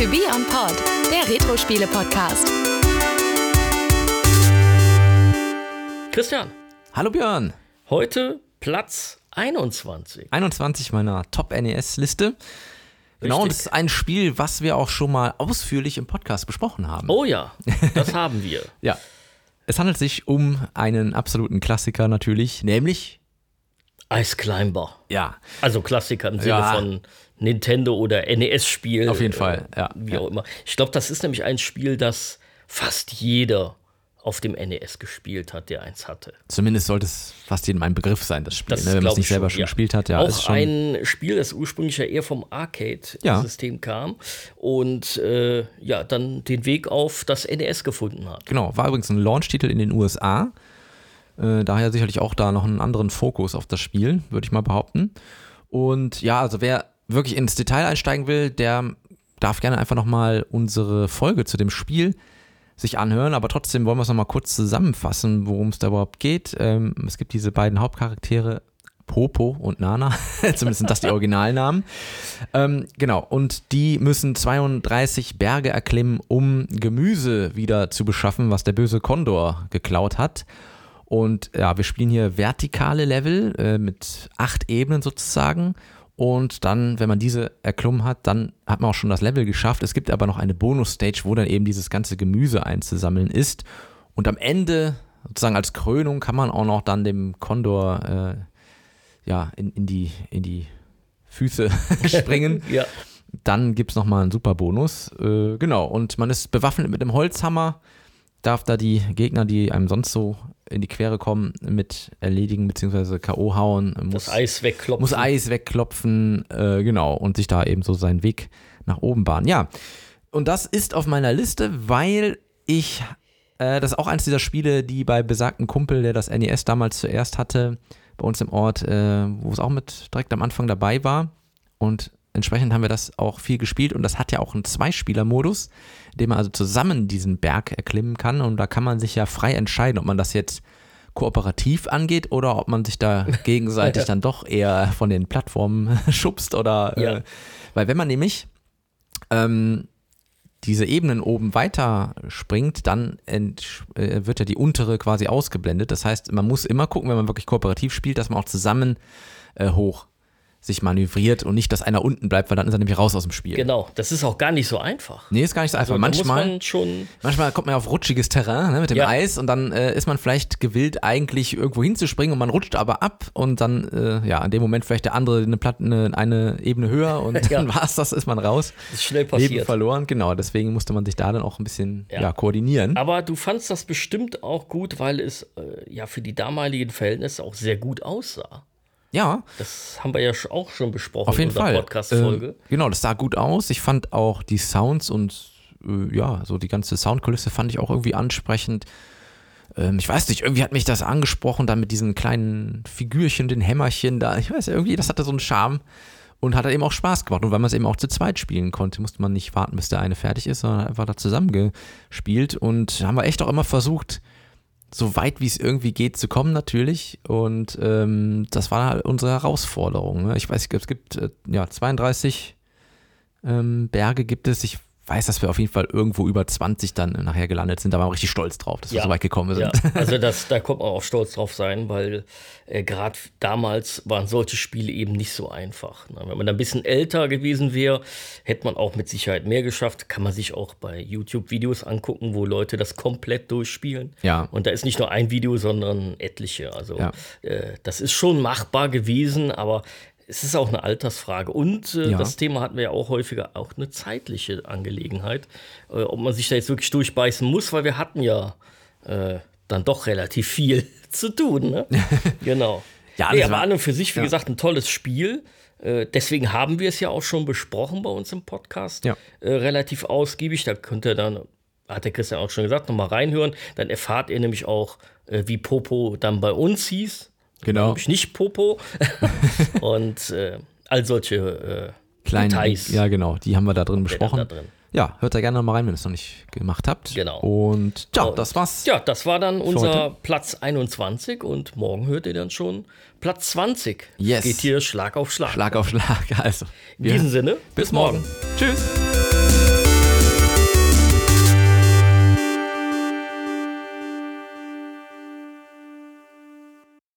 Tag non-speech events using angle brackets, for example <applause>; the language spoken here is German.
To Be On Pod, der Retro-Spiele-Podcast. Christian, Hallo Björn. heute Platz 21. 21 meiner Top-NES-Liste. Genau, und das ist ein Spiel, was wir auch schon mal ausführlich im Podcast besprochen haben. Oh ja, das haben wir. <laughs> Ja. Es handelt sich um einen absoluten Klassiker natürlich, nämlich, Ice Climber. ja, Also Klassiker im Sinne Ja. von Nintendo oder NES-Spiel. Auf jeden Fall, ja, Wie ja. auch immer. Ich glaube, das ist nämlich ein Spiel, das fast jeder auf dem NES gespielt hat, der eins hatte. zumindest sollte es fast jedem ein Begriff sein, das Spiel, Das ne, wenn man es nicht ich selber schon, schon ja. gespielt hat. Ja, auch ein Spiel, das ursprünglich ja eher vom Arcade-System kam und äh, ja, dann den Weg auf das NES gefunden hat. Genau, war übrigens ein Launch-Titel in den USA. Äh, daher sicherlich auch da noch einen anderen Fokus auf das Spiel, würde ich mal behaupten. Und ja, also wer wirklich ins Detail einsteigen will, der darf gerne einfach nochmal unsere Folge zu dem Spiel sich anhören, aber trotzdem wollen wir es nochmal kurz zusammenfassen, worum es da überhaupt geht. Ähm, es gibt diese beiden Hauptcharaktere, Popo und Nana, <laughs> zumindest sind das die Originalnamen. Ähm, genau, und die müssen 32 Berge erklimmen, um Gemüse wieder zu beschaffen, was der böse Kondor geklaut hat. Und ja, wir spielen hier vertikale Level äh, mit acht Ebenen sozusagen. Und dann, wenn man diese erklommen hat, dann hat man auch schon das Level geschafft. Es gibt aber noch eine Bonus-Stage, wo dann eben dieses ganze Gemüse einzusammeln ist. Und am Ende, sozusagen als Krönung, kann man auch noch dann dem Kondor äh, ja, in, in, die, in die Füße <laughs> springen. <laughs> Ja. Dann gibt es nochmal einen super Bonus. Äh, genau, und man ist bewaffnet mit einem Holzhammer, darf da die Gegner, die einem sonst so in die Quere kommen, mit erledigen bzw. K.O. hauen. Muss, Das Eis wegklopfen. muss Eis wegklopfen, äh, genau, und sich da eben so seinen Weg nach oben bahnen. Ja, und das ist auf meiner Liste, weil ich, äh, das ist auch eines dieser Spiele, die bei besagten Kumpel, der das NES damals zuerst hatte, bei uns im Ort, äh, wo es auch mit direkt am Anfang dabei war. Und entsprechend haben wir das auch viel gespielt und das hat ja auch einen Zweispieler-Modus, in dem man also zusammen diesen Berg erklimmen kann und da kann man sich ja frei entscheiden, ob man das jetzt kooperativ angeht oder ob man sich da <laughs> gegenseitig dann doch eher von den Plattformen <laughs> schubst oder Ja. äh, weil wenn man nämlich ähm, diese Ebenen oben weiter springt, dann ent, äh, wird ja die untere quasi ausgeblendet. Das heißt, man muss immer gucken, wenn man wirklich kooperativ spielt, dass man auch zusammen äh, hoch sich manövriert und nicht, dass einer unten bleibt, weil dann ist er nämlich raus aus dem Spiel. Genau, das ist auch gar nicht so einfach. Nee, ist gar nicht so einfach. Also, manchmal, man schon manchmal kommt man ja auf rutschiges Terrain ne, mit dem Ja. Eis und dann äh, ist man vielleicht gewillt, eigentlich irgendwo hinzuspringen und man rutscht aber ab und dann, äh, ja, in dem Moment vielleicht der andere eine, Platte, eine, eine Ebene höher und <laughs> Ja. dann war es das, ist man raus. ist schnell Leben passiert. verloren, genau. Deswegen musste man sich da dann auch ein bisschen Ja. ja. koordinieren. Aber du fandst das bestimmt auch gut, weil es äh, ja für die damaligen Verhältnisse auch sehr gut aussah. Ja, Das haben wir ja auch schon besprochen auf jeden in Fall. Podcast-Folge. Ähm, genau, das sah gut aus. Ich fand auch die Sounds und äh, ja, so die ganze Soundkulisse fand ich auch irgendwie ansprechend. Ähm, ich weiß nicht, irgendwie hat mich das angesprochen, dann mit diesen kleinen Figürchen, den Hämmerchen da. Ich weiß irgendwie, das hatte so einen Charme und hat eben auch Spaß gemacht. Und weil man es eben auch zu zweit spielen konnte, musste man nicht warten, bis der eine fertig ist, sondern einfach da zusammengespielt. Und haben wir echt auch immer versucht, so weit wie es irgendwie geht zu kommen natürlich und ähm, das war halt unsere Herausforderung. Ne? Ich weiß, es gibt äh, ja 32 ähm, Berge gibt es. Ich weiß, dass wir auf jeden Fall irgendwo über 20 dann nachher gelandet sind. Da waren wir richtig stolz drauf, dass wir Ja. so weit gekommen sind. Ja, also <laughs> das, da kommt man auch stolz drauf sein, weil äh, gerade damals waren solche Spiele eben nicht so einfach. Ne? Wenn man ein bisschen älter gewesen wäre, hätte man auch mit Sicherheit mehr geschafft. Kann man sich auch bei YouTube-Videos angucken, wo Leute das komplett durchspielen. Ja. Und da ist nicht nur ein Video, sondern etliche. Also Ja. äh, das ist schon machbar gewesen, aber es ist auch eine Altersfrage. Und äh, Ja. das Thema hatten wir ja auch häufiger, auch eine zeitliche Angelegenheit. Äh, ob man sich da jetzt wirklich durchbeißen muss, weil wir hatten ja äh, dann doch relativ viel <laughs> zu tun. Ne? <laughs> genau. Ja, nee, aber war- an und für sich, wie ja. gesagt, ein tolles Spiel. Äh, deswegen haben wir es ja auch schon besprochen bei uns im Podcast. Ja. Äh, relativ ausgiebig. Da könnt ihr dann, hat der Christian auch schon gesagt, nochmal reinhören. Dann erfahrt ihr nämlich auch, äh, wie Popo dann bei uns hieß. Genau. Nämlich nicht Popo. <laughs> und äh, all solche äh, Kleine, Details. ja genau, die haben wir da drin besprochen. da drin. Ja, hört da gerne mal rein, wenn ihr es noch nicht gemacht habt. Genau. Und ja, Und- das war's. Ja, das war dann unser heute. Platz 21 und morgen hört ihr dann schon Platz 20. Yes. Geht hier Schlag auf Schlag. Schlag auf Schlag. <laughs> Also, In diesem Sinne, bis morgen. Tschüss.